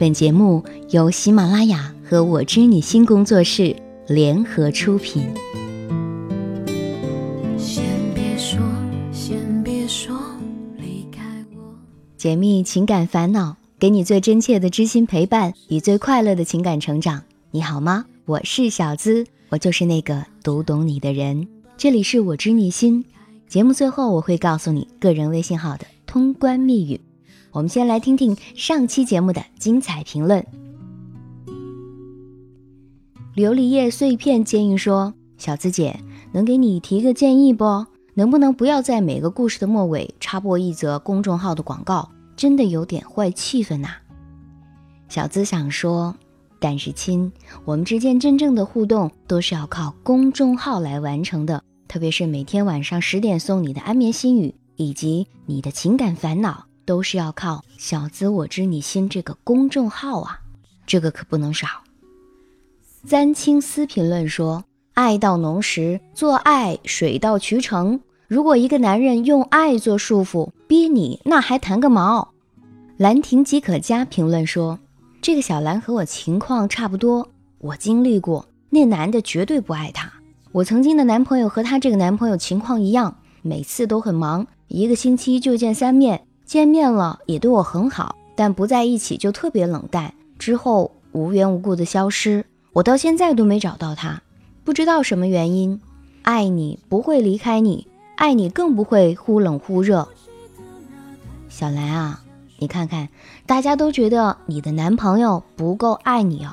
本节目由喜马拉雅和我知你心工作室联合出品。先别说，先别说离开我。解密情感烦恼，给你最真切的知心陪伴与最快乐的情感成长。你好吗？我是小资，我就是那个读懂你的人。这里是我知你心。节目最后我会告诉你个人微信号的通关密语。我们先来听听上期节目的精彩评论。琉璃叶碎片建议说：“小资姐，能给你提个建议不？能不能不要在每个故事的末尾插播一则公众号的广告？真的有点坏气氛呐。”小资想说，但是亲，我们之间真正的互动都是要靠公众号来完成的，特别是每天晚上十点送你的安眠心语以及你的情感烦恼。都是要靠“小资我知你心”这个公众号啊，这个可不能少。三青丝评论说：“爱到浓时，做爱水到渠成。如果一个男人用爱做束缚，逼你，那还谈个毛？”兰亭即可嘉评论说：“这个小兰和我情况差不多，我经历过，那男的绝对不爱她。我曾经的男朋友和他这个男朋友情况一样，每次都很忙，一个星期就见三面。”见面了也对我很好，但不在一起就特别冷淡，之后无缘无故的消失，我到现在都没找到他，不知道什么原因。爱你不会离开你，爱你更不会忽冷忽热。小兰啊，你看看，大家都觉得你的男朋友不够爱你哦。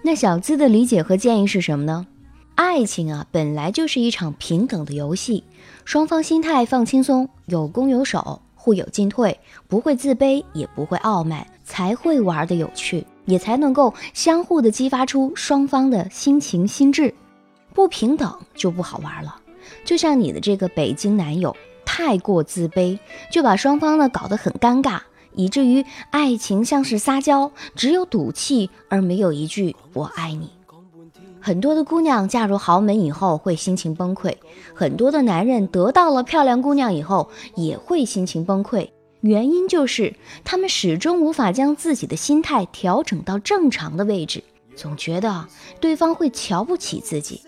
那小资的理解和建议是什么呢？爱情啊，本来就是一场平等的游戏，双方心态放轻松，有攻有守。互有进退，不会自卑，也不会傲慢，才会玩的有趣，也才能够相互的激发出双方的心情心智。不平等就不好玩了。就像你的这个北京男友太过自卑，就把双方呢搞得很尴尬，以至于爱情像是撒娇，只有赌气而没有一句我爱你。很多的姑娘嫁入豪门以后会心情崩溃，很多的男人得到了漂亮姑娘以后也会心情崩溃。原因就是他们始终无法将自己的心态调整到正常的位置，总觉得对方会瞧不起自己。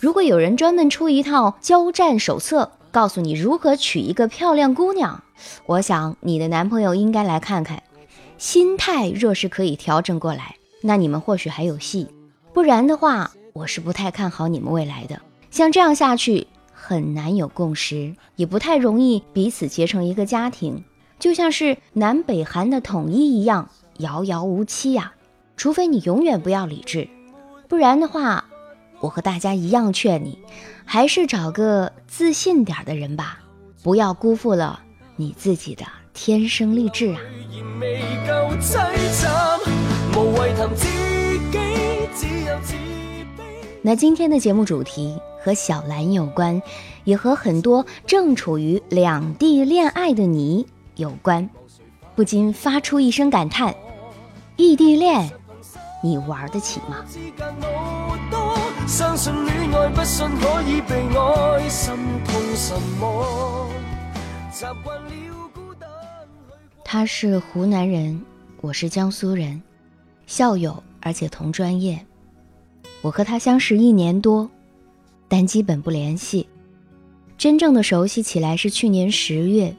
如果有人专门出一套交战手册，告诉你如何娶一个漂亮姑娘，我想你的男朋友应该来看看。心态若是可以调整过来，那你们或许还有戏。不然的话，我是不太看好你们未来的。像这样下去，很难有共识，也不太容易彼此结成一个家庭，就像是南北韩的统一一样，遥遥无期呀。除非你永远不要理智，不然的话，我和大家一样劝你，还是找个自信点的人吧，不要辜负了你自己的天生丽质啊。那今天的节目主题和小兰有关，也和很多正处于两地恋爱的你有关，不禁发出一声感叹：异地恋，你玩得起吗？他是湖南人，我是江苏人，校友，而且同专业。我和他相识一年多，但基本不联系。真正的熟悉起来是去年十月，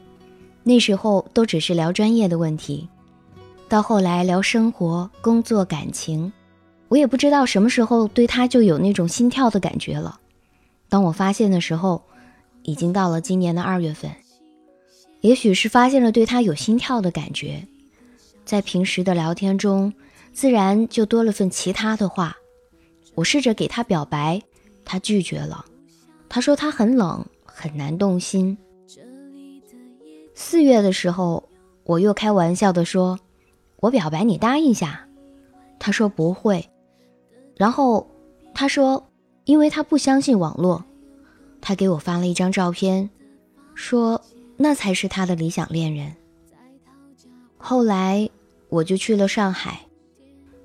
那时候都只是聊专业的问题，到后来聊生活、工作、感情，我也不知道什么时候对他就有那种心跳的感觉了。当我发现的时候，已经到了今年的二月份。也许是发现了对他有心跳的感觉，在平时的聊天中，自然就多了份其他的话。我试着给他表白，他拒绝了。他说他很冷，很难动心。四月的时候，我又开玩笑的说：“我表白，你答应下。”他说不会。然后他说，因为他不相信网络。他给我发了一张照片，说那才是他的理想恋人。后来我就去了上海，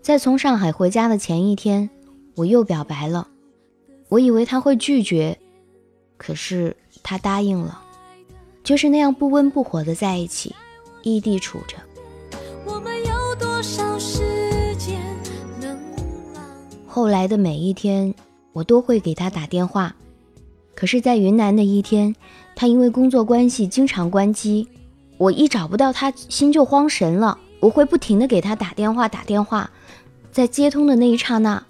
在从上海回家的前一天。我又表白了，我以为他会拒绝，可是他答应了，就是那样不温不火的在一起，异地处着。我们有多后来的每一天，我都会给他打电话。可是，在云南的一天，他因为工作关系经常关机，我一找不到他，心就慌神了。我会不停的给他打电话，打电话，在接通的那一刹那，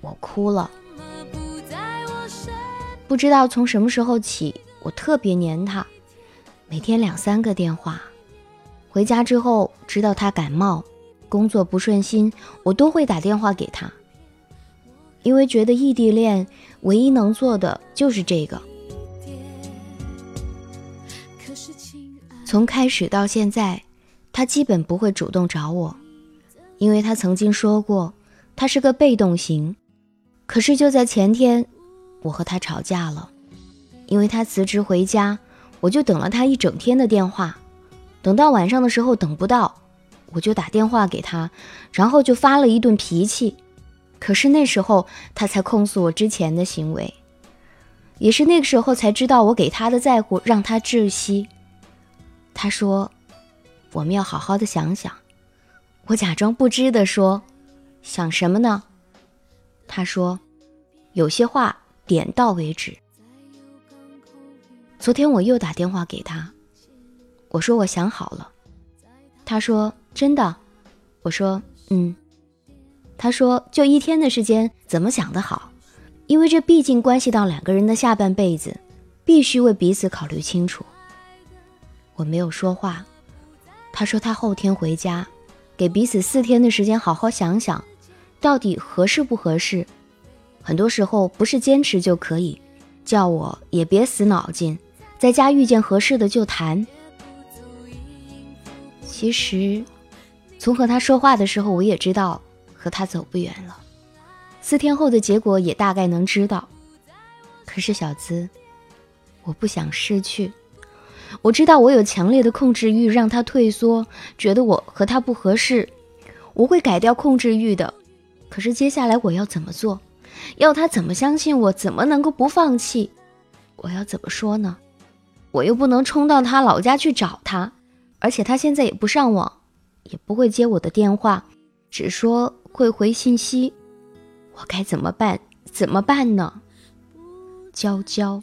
我哭了。不知道从什么时候起，我特别黏他，每天两三个电话。回家之后，知道他感冒，工作不顺心，我都会打电话给他。因为觉得异地恋唯一能做的就是这个。从开始到现在，他基本不会主动找我，因为他曾经说过他是个被动型。可是就在前天，我和他吵架了，因为他辞职回家，我就等了他一整天的电话，等到晚上的时候等不到，我就打电话给他，然后就发了一顿脾气。可是那时候他才控诉我之前的行为，也是那个时候才知道我给他的在乎让他窒息。他说：“我们要好好的想想。”我假装不知的说：“想什么呢？”他说：“有些话点到为止。”昨天我又打电话给他，我说我想好了。他说：“真的？”我说：“嗯。”他说：“就一天的时间，怎么想的好？因为这毕竟关系到两个人的下半辈子，必须为彼此考虑清楚。”我没有说话。他说他后天回家，给彼此四天的时间好好想想，到底合适不合适。很多时候不是坚持就可以，叫我也别死脑筋，在家遇见合适的就谈。其实，从和他说话的时候，我也知道。和他走不远了，四天后的结果也大概能知道。可是小资，我不想失去。我知道我有强烈的控制欲，让他退缩，觉得我和他不合适。我会改掉控制欲的。可是接下来我要怎么做？要他怎么相信我？怎么能够不放弃？我要怎么说呢？我又不能冲到他老家去找他，而且他现在也不上网，也不会接我的电话，只说。会回信息，我该怎么办？怎么办呢？娇娇。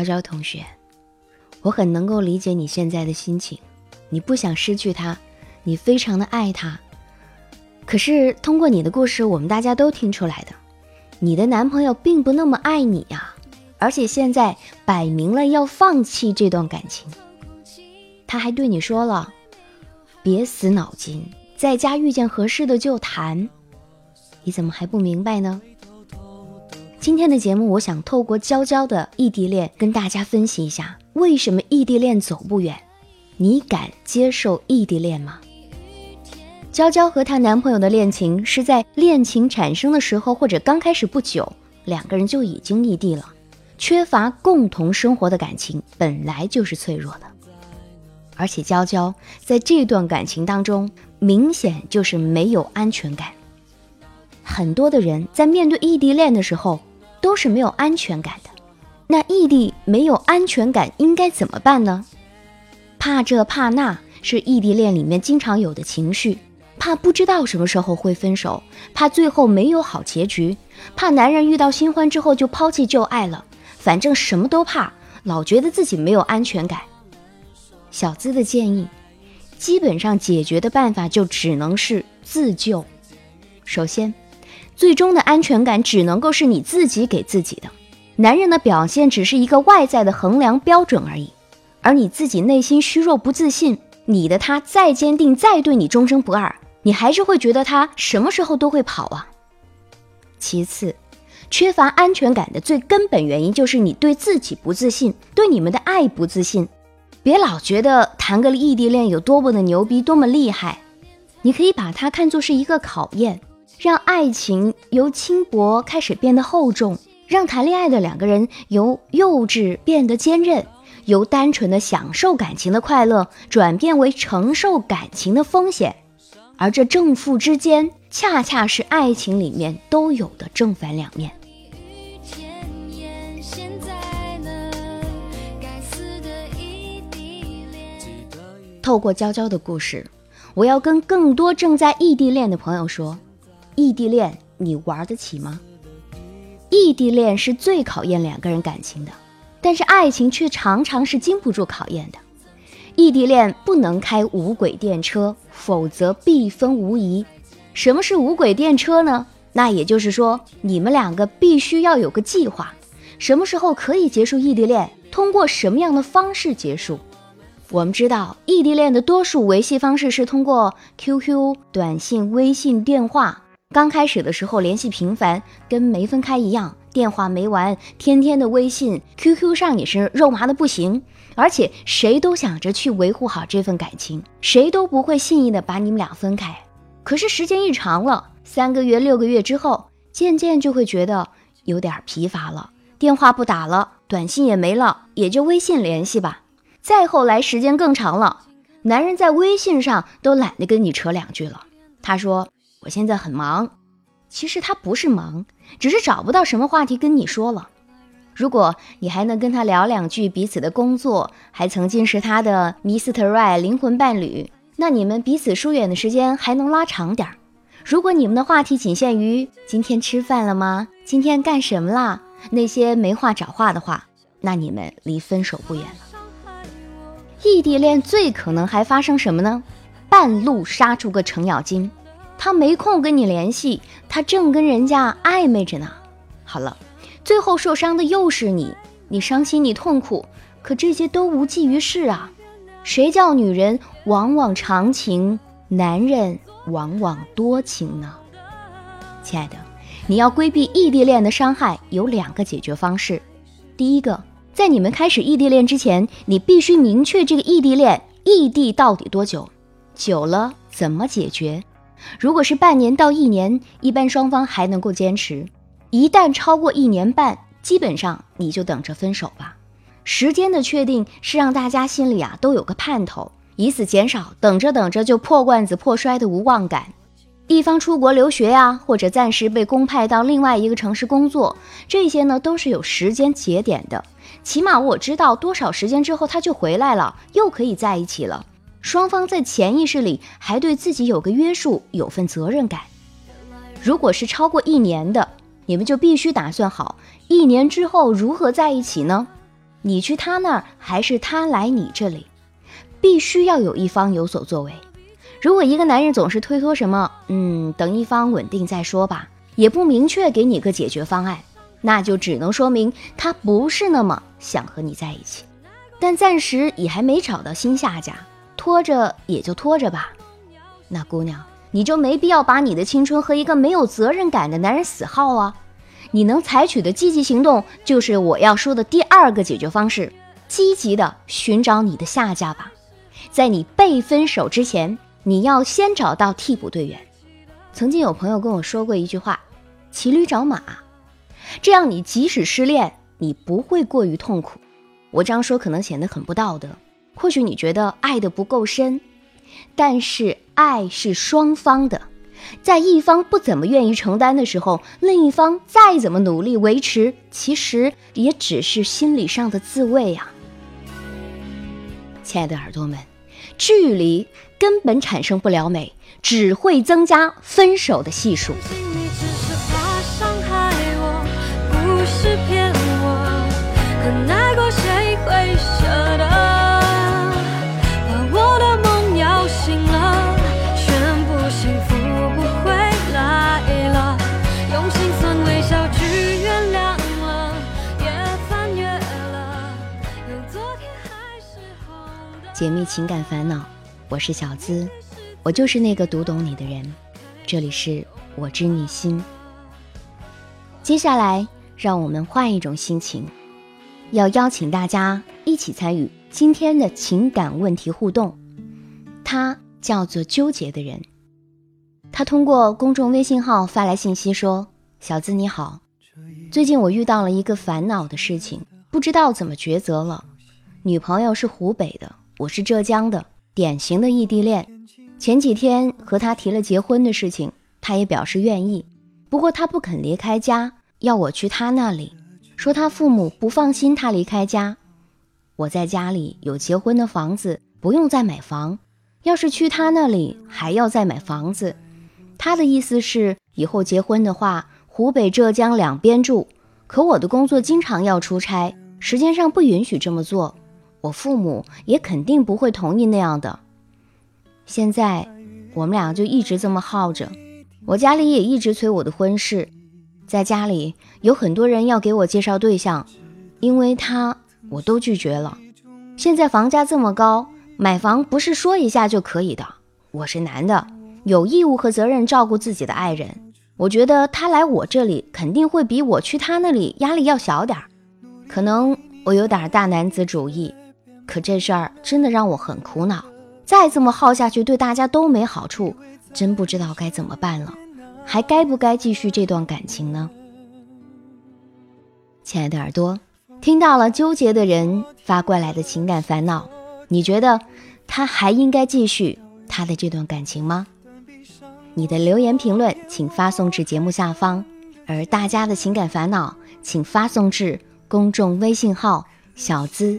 娇娇同学，我很能够理解你现在的心情，你不想失去他，你非常的爱他。可是通过你的故事，我们大家都听出来的，你的男朋友并不那么爱你呀，而且现在摆明了要放弃这段感情。他还对你说了，别死脑筋，在家遇见合适的就谈。你怎么还不明白呢？今天的节目，我想透过娇娇的异地恋跟大家分析一下，为什么异地恋走不远？你敢接受异地恋吗？娇娇和她男朋友的恋情是在恋情产生的时候或者刚开始不久，两个人就已经异地了。缺乏共同生活的感情本来就是脆弱的，而且娇娇在这段感情当中明显就是没有安全感。很多的人在面对异地恋的时候。都是没有安全感的，那异地没有安全感应该怎么办呢？怕这怕那是异地恋里面经常有的情绪，怕不知道什么时候会分手，怕最后没有好结局，怕男人遇到新欢之后就抛弃旧爱了，反正什么都怕，老觉得自己没有安全感。小资的建议，基本上解决的办法就只能是自救。首先。最终的安全感只能够是你自己给自己的。男人的表现只是一个外在的衡量标准而已，而你自己内心虚弱不自信，你的他再坚定再对你忠贞不二，你还是会觉得他什么时候都会跑啊。其次，缺乏安全感的最根本原因就是你对自己不自信，对你们的爱不自信。别老觉得谈个异地恋有多么的牛逼，多么厉害。你可以把它看作是一个考验，让爱情由轻薄开始变得厚重，让谈恋爱的两个人由幼稚变得坚韧，由单纯的享受感情的快乐转变为承受感情的风险。而这正负之间，恰恰是爱情里面都有的正反两面。透过娇娇的故事，我要跟更多正在异地恋的朋友说：异地恋你玩得起吗？异地恋是最考验两个人感情的，但是爱情却常常是经不住考验的。异地恋不能开无轨电车，否则必分无疑。什么是无轨电车呢？那也就是说，你们两个必须要有个计划，什么时候可以结束异地恋，通过什么样的方式结束。我们知道，异地恋的多数维系方式是通过 QQ、短信、微信、电话。刚开始的时候联系频繁，跟没分开一样，电话没完，天天的微信、QQ 上也是肉麻的不行。而且谁都想着去维护好这份感情，谁都不会轻易的把你们俩分开。可是时间一长了，三个月、六个月之后，渐渐就会觉得有点疲乏了，电话不打了，短信也没了，也就微信联系吧。再后来，时间更长了，男人在微信上都懒得跟你扯两句了。他说：“我现在很忙。”其实他不是忙，只是找不到什么话题跟你说了。如果你还能跟他聊两句彼此的工作，还曾经是他的 Mr. Right 灵魂伴侣，那你们彼此疏远的时间还能拉长点儿。如果你们的话题仅限于今天吃饭了吗？今天干什么啦？那些没话找话的话，那你们离分手不远了。异地恋最可能还发生什么呢？半路杀出个程咬金，他没空跟你联系，他正跟人家暧昧着呢。好了，最后受伤的又是你，你伤心，你痛苦，可这些都无济于事啊。谁叫女人往往长情，男人往往多情呢？亲爱的，你要规避异地恋的伤害，有两个解决方式。第一个。在你们开始异地恋之前，你必须明确这个异地恋异地到底多久，久了怎么解决？如果是半年到一年，一般双方还能够坚持；一旦超过一年半，基本上你就等着分手吧。时间的确定是让大家心里啊都有个盼头，以此减少等着等着就破罐子破摔的无望感。一方出国留学呀，或者暂时被公派到另外一个城市工作，这些呢都是有时间节点的。起码我知道多少时间之后他就回来了，又可以在一起了。双方在潜意识里还对自己有个约束，有份责任感。如果是超过一年的，你们就必须打算好一年之后如何在一起呢？你去他那儿，还是他来你这里？必须要有一方有所作为。如果一个男人总是推脱什么，嗯，等一方稳定再说吧，也不明确给你个解决方案。那就只能说明他不是那么想和你在一起，但暂时也还没找到新下家，拖着也就拖着吧。那姑娘，你就没必要把你的青春和一个没有责任感的男人死耗啊！你能采取的积极行动，就是我要说的第二个解决方式：积极的寻找你的下家吧。在你被分手之前，你要先找到替补队员。曾经有朋友跟我说过一句话：骑驴找马。这样，你即使失恋，你不会过于痛苦。我这样说可能显得很不道德，或许你觉得爱的不够深，但是爱是双方的，在一方不怎么愿意承担的时候，另一方再怎么努力维持，其实也只是心理上的自慰啊。亲爱的耳朵们，距离根本产生不了美，只会增加分手的系数。解密情感烦恼，我是小资，我就是那个读懂你的人。这里是我知你心。接下来，让我们换一种心情，要邀请大家一起参与今天的情感问题互动。他叫做纠结的人，他通过公众微信号发来信息说：“小资你好，最近我遇到了一个烦恼的事情，不知道怎么抉择了。女朋友是湖北的。”我是浙江的，典型的异地恋。前几天和他提了结婚的事情，他也表示愿意，不过他不肯离开家，要我去他那里，说他父母不放心他离开家。我在家里有结婚的房子，不用再买房，要是去他那里还要再买房子。他的意思是，以后结婚的话，湖北、浙江两边住。可我的工作经常要出差，时间上不允许这么做。我父母也肯定不会同意那样的。现在我们俩就一直这么耗着，我家里也一直催我的婚事，在家里有很多人要给我介绍对象，因为他我都拒绝了。现在房价这么高，买房不是说一下就可以的。我是男的，有义务和责任照顾自己的爱人。我觉得他来我这里肯定会比我去他那里压力要小点儿，可能我有点大男子主义。可这事儿真的让我很苦恼，再这么耗下去对大家都没好处，真不知道该怎么办了，还该不该继续这段感情呢？亲爱的耳朵，听到了纠结的人发过来的情感烦恼，你觉得他还应该继续他的这段感情吗？你的留言评论请发送至节目下方，而大家的情感烦恼请发送至公众微信号“小资”。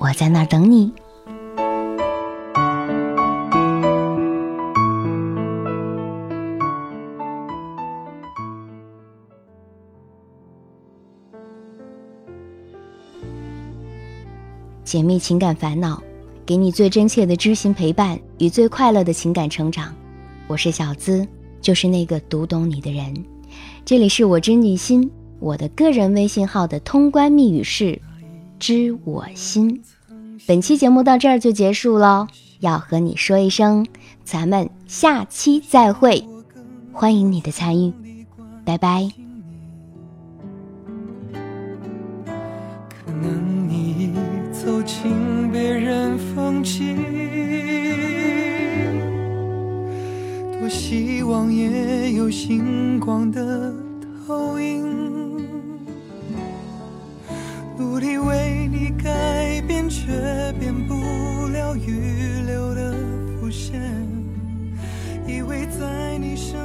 我在那儿等你。解密情感烦恼，给你最真切的知心陪伴与最快乐的情感成长。我是小资，就是那个读懂你的人。这里是我知你心，我的个人微信号的通关密语是。知我心，本期节目到这儿就结束了，要和你说一声，咱们下期再会，欢迎你的参与，拜拜。可能你走进别人风景，多希望也有星光的投影。努力为你改变，却变不了预留的伏线。以为在你身